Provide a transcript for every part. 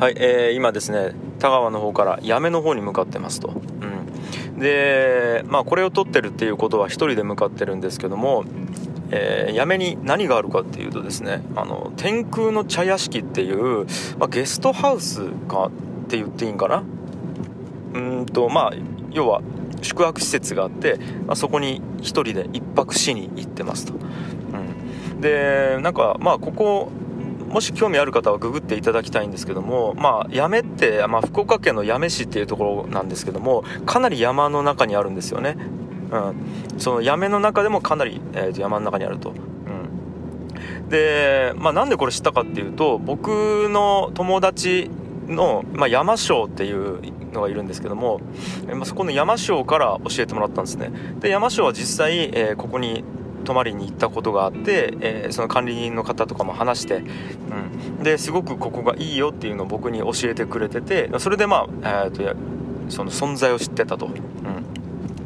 はい、えー、今ですね田川の方から八女の方に向かってますと、うん、でまあこれを撮ってるっていうことは1人で向かってるんですけども、えー、八女に何があるかっていうとですねあの天空の茶屋敷っていう、まあ、ゲストハウスかって言っていいんかな？うんとまあ要は宿泊施設があって、まあ、そこに1人で1泊しに行ってますと、うん、でなんかまあここもし興味ある方はググっていただきたいんですけども、まあ、八女って、まあ、福岡県の八女市っていうところなんですけどもかなり山の中にあるんですよね、うん、その八女の中でもかなり、えー、と山の中にあると、うん、で、まあ、なんでこれ知ったかっていうと僕の友達の、まあ、山椒っていうのがいるんですけども、まあ、そこの山椒から教えてもらったんですね。で山椒は実際、えー、ここに泊まりに行ったことがあって、えー、その管理人の方とかも話して、うん、ですごくここがいいよっていうのを僕に教えてくれててそれでまあ、えーと、その存在を知ってたと。うん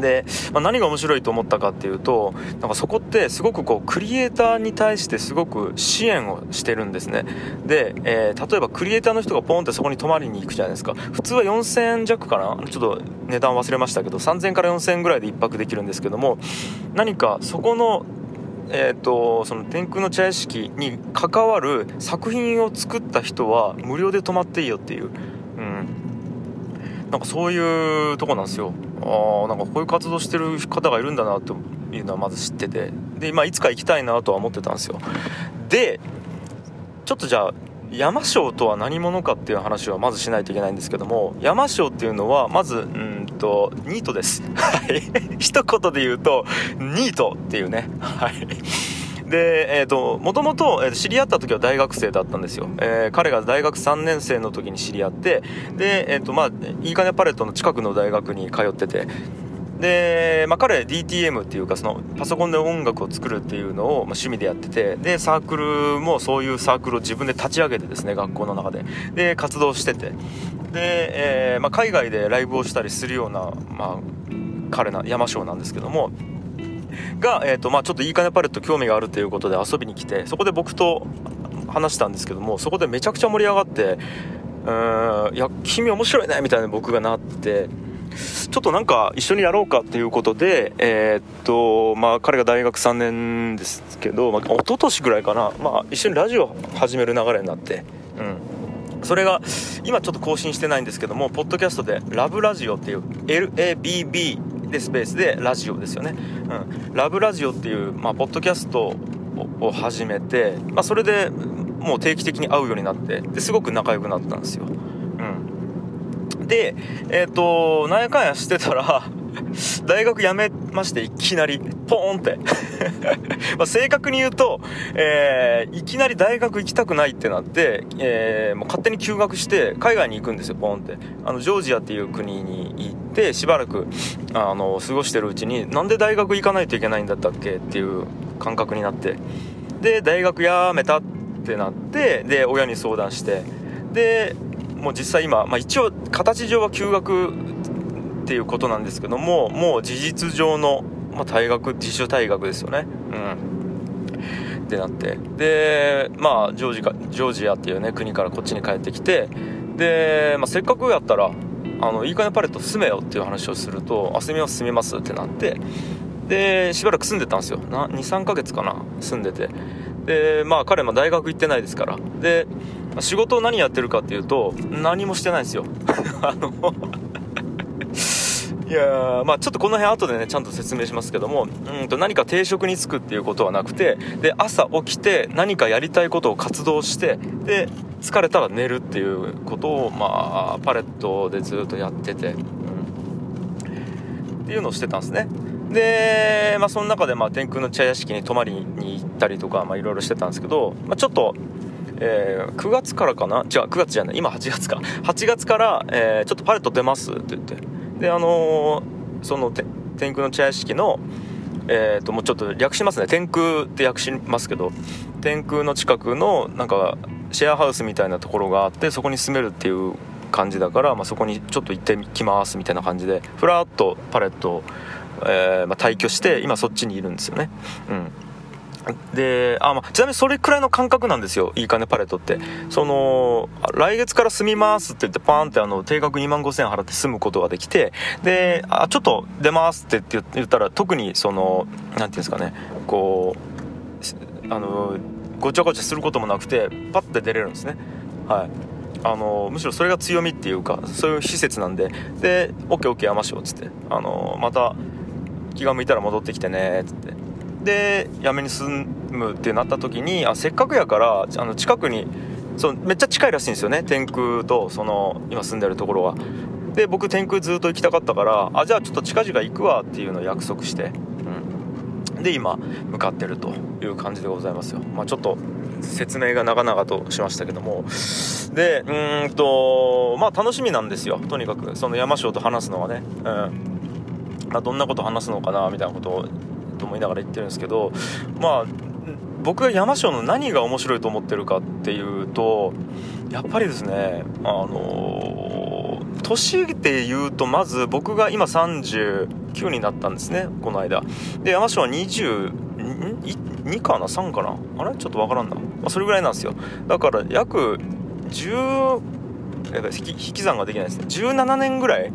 で、まあ、何が面白いと思ったかっていうとなんかそこってすごくこうクリエイターに対してすごく支援をしてるんですね。で、えー、例えばクリエイターの人がポンってそこに泊まりに行くじゃないですか。普通は4000円弱かな？ちょっと値段忘れましたけど3000円から4000円ぐらいで1泊できるんですけども何かそこのえーと、その天空の茶屋敷に関わる作品を作った人は無料で泊まっていいよっていう、うん、なんかそういうとこなんですよ。ああなんかこういう活動してる方がいるんだなというのはまず知ってて。で、まあ、いつか行きたいなとは思ってたんですよ。でちょっとじゃあ山椒とは何者かっていう話はまずしないといけないんですけども山椒っていうのはまずうんとニートです。はい。一言で言うとニートっていうね。はい。で、えっ、ー、と、もともと知り合った時は大学生だったんですよ。えー、彼が大学3年生の時に知り合って、で、えっ、ー、と、まあ、いいかねパレットの近くの大学に通ってて、で、まあ、彼 DTM っていうかそのパソコンで音楽を作るっていうのを、まあ、趣味でやってて。でサークルもそういうサークルを自分で立ち上げてですね学校の中で。で活動してて。で、えーまあ、海外でライブをしたりするような、まあ、彼な山椒なんですけども。が、えーとまあ、ちょっといいかねパレット興味があるということで遊びに来てそこで僕と話したんですけどもそこでめちゃくちゃ盛り上がってうんいや君面白いねみたいな僕がなってちょっとなんか一緒にやろうかっていうことでえー、っとまあ彼が大学3年ですけど、まあ、一昨年ぐらいかな、まあ、一緒にラジオ始める流れになってうん。それが今ちょっと更新してないんですけどもポッドキャストで「ラブラジオ」っていう LABB でスペースでラジオですよね、うん、ラブラジオっていう、まあ、ポッドキャストを始めて、まあ、それでもう定期的に会うようになってですごく仲良くなったんですよ、うん、でえっ、ー、となんやかんやしてたら 大学辞めましていきなりポーンって。ま正確に言うと、えー、いきなり大学行きたくないってなって、えー、もう勝手に休学して海外に行くんですよポーンって。あのジョージアっていう国に行ってしばらくあの過ごしてるうちになんで大学行かないといけないんだったっけっていう感覚になって。で大学辞めたってなってで親に相談して。でもう実際今、まあ、一応形上は休学っていうことなんですけどももう事実上の、まあ、退学自主退学ですよね。うん。ってなって。でまあジョージかジョージアっていうね国からこっちに帰ってきてで、まあ、せっかくやったらあのいいかねパレット住めよっていう話をするとあ住みます住みますってなってでしばらく住んでたんですよ。23ヶ月かな住んでて。でまあ彼も大学行ってないですから。で仕事を何やってるかっていうと何もしてないんですよ。あのいやまあちょっとこの辺後でねちゃんと説明しますけどもうんと何か定職に就くっていうことはなくてで朝起きて何かやりたいことを活動してで疲れたら寝るっていうことをまあパレットでずっとやってて、うん、っていうのをしてたんですね。で、まあ、その中でまあ天空の茶屋敷に泊まりに行ったりとかいろいろしてたんですけど、まあ、ちょっとえー、9月からかな？違う9月じゃない。今8月か。8月から、えー、ちょっとパレット出ますって言って。であのー、その天空の茶屋敷のえーと、もうちょっと略しますね。天空って訳しますけど天空の近くのなんかシェアハウスみたいなところがあってそこに住めるっていう感じだから、まあ、そこにちょっと行ってきますみたいな感じでふらっとパレットを、えーまあ、退去して今そっちにいるんですよね。うん。であ、まあ、ちなみにそれくらいの感覚なんですよいい金パレットって。その来月から住みますって言ってパーンってあの定額2万5000円払って住むことができてであちょっと出ますって言ったら特にその何て言うんですかねこうあのごちゃごちゃすることもなくてパッて出れるんですね。はい。あのむしろそれが強みっていうかそういう施設なんでで OKOK やましょうっつってあのまた気が向いたら戻ってきてねっつって。で辞めに住むってなった時にあせっかくやからあの近くにそうめっちゃ近いらしいんですよね。天空とその今住んでるところは。で僕天空ずっと行きたかったからあじゃあちょっと近々行くわっていうのを約束して、うん、で今向かってるという感じでございますよ。まあちょっと説明が長々としましたけども。でうんとまあ楽しみなんですよ。とにかくその山椒と話すのはね。うん。まあ、どんなこと話すのかなみたいなことをと思いながら言ってるんですけどまあ僕が山椒の何が面白いと思ってるかっていうとやっぱりですねあの年で言うとまず僕が今39になったんですねこの間。で山椒は22かな3かな？あれ？ちょっとわからんな、まあ、それぐらいなんですよ。だから約10引き算ができないですね。17年ぐらい。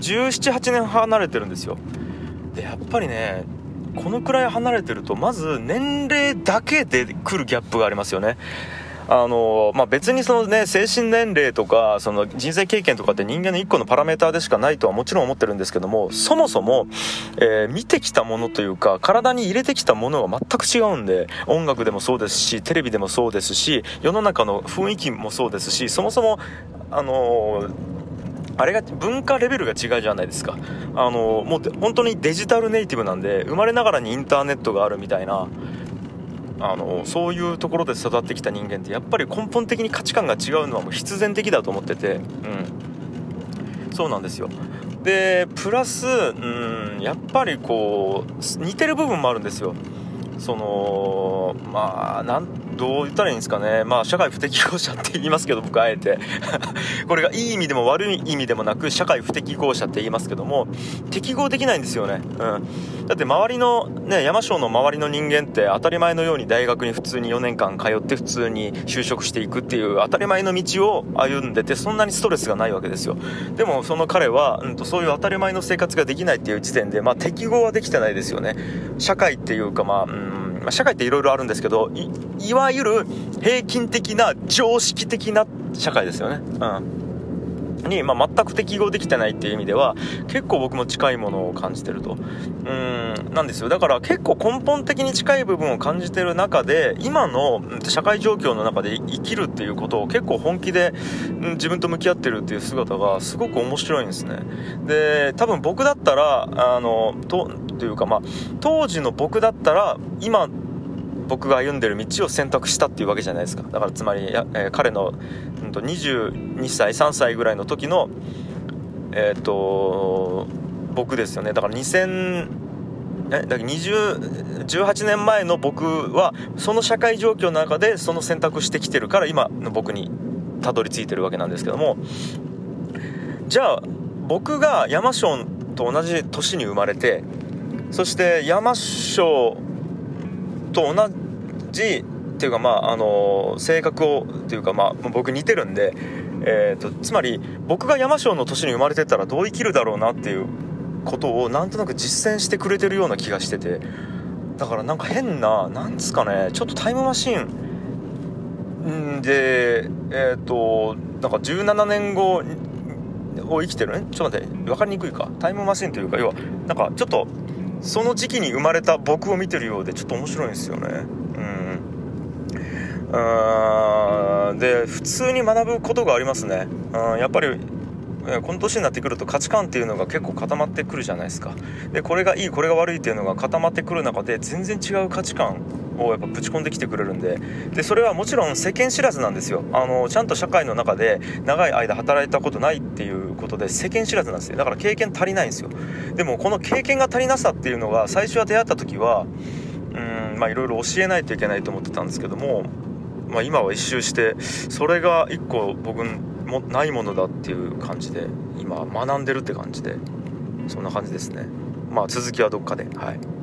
1718年離れてるんですよ。でやっぱりねこのくらい離れてるとまず年齢だけで来るギャップがありますよね。あのまあ、別にそのね精神年齢とかその人生経験とかって人間の1個のパラメーターでしかないとはもちろん思ってるんですけどもそもそも、えー、見てきたものというか体に入れてきたものは全く違うんで音楽でもそうですしテレビでもそうですし世の中の雰囲気もそうですしそもそもあのーあれが文化レベルが違うじゃないですか。あのもう本当にデジタルネイティブなんで生まれながらにインターネットがあるみたいなあのそういうところで育ってきた人間ってやっぱり根本的に価値観が違うのはもう必然的だと思っててうん。そうなんですよ。でプラスうんやっぱりこう似てる部分もあるんですよ。そのまあなんどう言ったらいいんですかね。まあ社会不適合者って言いますけど僕あえて。これがいい意味でも悪い意味でもなく社会不適合者って言いますけども適合できないんですよね、うん、だって周りのね山椒の周りの人間って当たり前のように大学に普通に4年間通って普通に就職していくっていう当たり前の道を歩んでてそんなにストレスがないわけですよ。でもその彼は、うんと、そういう当たり前の生活ができないっていう時点でまあ適合はできてないですよね。社会っていうかまあ、うん。まあ、社会っていろいろあるんですけどいわゆる平均的な常識的な社会ですよね。うんに、まあ、全く適合できてないっていう意味では結構僕も近いものを感じてると。うんなんですよ。だから結構根本的に近い部分を感じてる中で今の社会状況の中で生きるっていうことを結構本気で自分と向き合ってるっていう姿がすごく面白いんですね。で多分僕だったらあのとというかまあ当時の僕だったら今僕が歩んでる道を選択したっていうわけじゃないですか。だからつまり、えー、彼の、うん、と22歳3歳ぐらいの時のえっ、ー、と僕ですよね。だから2000えだから18年前の僕はその社会状況の中でその選択してきてるから今の僕にたどり着いてるわけなんですけども。じゃあ僕が山椒と同じ年に生まれてそして山椒と同じっていうかまああの性格をっていうかまあ僕似てるんで、えーと、つまり僕が山椒の年に生まれてたらどう生きるだろうなっていうことをなんとなく実践してくれてるような気がしててだからなんか変ななんですかねちょっとタイムマシーンでえっ、ー、となんか17年後を生きてる？ねちょっと待って分かりにくいか。タイムマシンというか要はなんかちょっとその時期に生まれた僕を見てるようでちょっと面白いんですよね。うん。で普通に学ぶことがありますね。うん。やっぱりこの年になってくると価値観っていうのが結構固まってくるじゃないですか。でこれがいいこれが悪いっていうのが固まってくる中で全然違う価値観をやっぱぶち込んできてくれるんで。でそれはもちろん世間知らずなんですよ。あのちゃんと社会の中で長い間働いたことないっていうことで世間知らずなんですよ。だから経験足りないんですよ。でもこの経験が足りなさっていうのが最初は出会った時はうんまあいろいろ教えないといけないと思ってたんですけどもまあ、今は一周してそれが一個僕もないものだっていう感じで今学んでるって感じでそんな感じですねまあ続きはどっかではい。